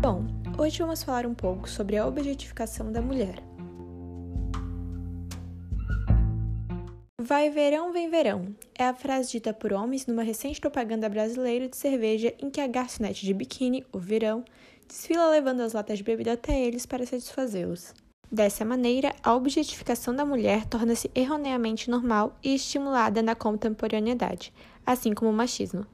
Bom, hoje vamos falar um pouco sobre a objetificação da mulher. Vai verão, vem verão. É a frase dita por homens numa recente propaganda brasileira de cerveja em que a garçonete de biquíni, o verão, desfila levando as latas de bebida até eles para satisfazê-los. Dessa maneira, a objetificação da mulher torna-se erroneamente normal e estimulada na contemporaneidade, assim como o machismo.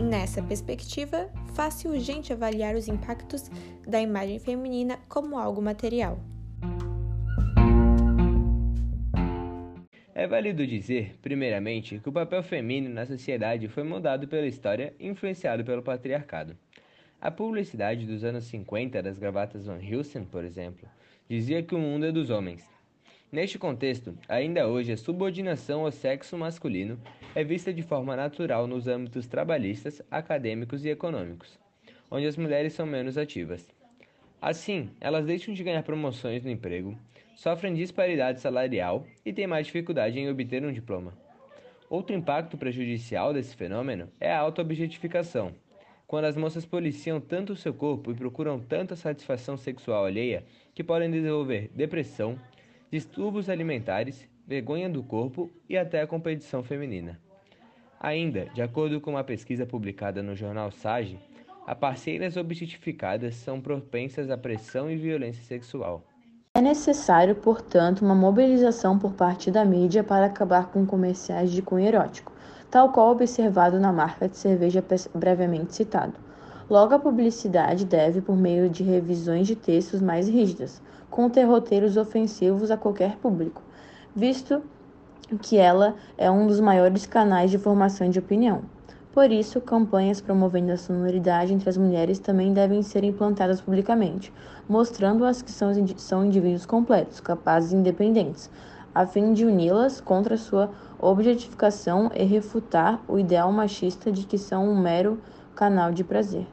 Nessa perspectiva, faz-se urgente avaliar os impactos da imagem feminina como algo material. É válido dizer, primeiramente, que o papel feminino na sociedade foi moldado pela história e influenciado pelo patriarcado. A publicidade dos anos 50 das gravatas Van Heusen, por exemplo, dizia que o mundo é dos homens. Neste contexto, ainda hoje a subordinação ao sexo masculino é vista de forma natural nos âmbitos trabalhistas, acadêmicos e econômicos, onde as mulheres são menos ativas. Assim, elas deixam de ganhar promoções no emprego, sofrem disparidade salarial e têm mais dificuldade em obter um diploma. Outro impacto prejudicial desse fenômeno é a auto-objetificação, quando as moças policiam tanto o seu corpo e procuram tanta satisfação sexual alheia que podem desenvolver depressão, distúrbios alimentares, vergonha do corpo e até a competição feminina. Ainda, de acordo com uma pesquisa publicada no jornal Sage, as parceiras objetificadas são propensas à pressão e violência sexual. É necessário, portanto, uma mobilização por parte da mídia para acabar com comerciais de cunho erótico tal qual observado na marca de cerveja brevemente citado. Logo, a publicidade deve, por meio de revisões de textos mais rígidas, conter roteiros ofensivos a qualquer público, visto que ela é um dos maiores canais de formação de opinião. Por isso, campanhas promovendo a sonoridade entre as mulheres também devem ser implantadas publicamente, mostrando-as que são, são indivíduos completos, capazes e independentes, a fim de uni-las contra sua objetificação e refutar o ideal machista de que são um mero canal de prazer.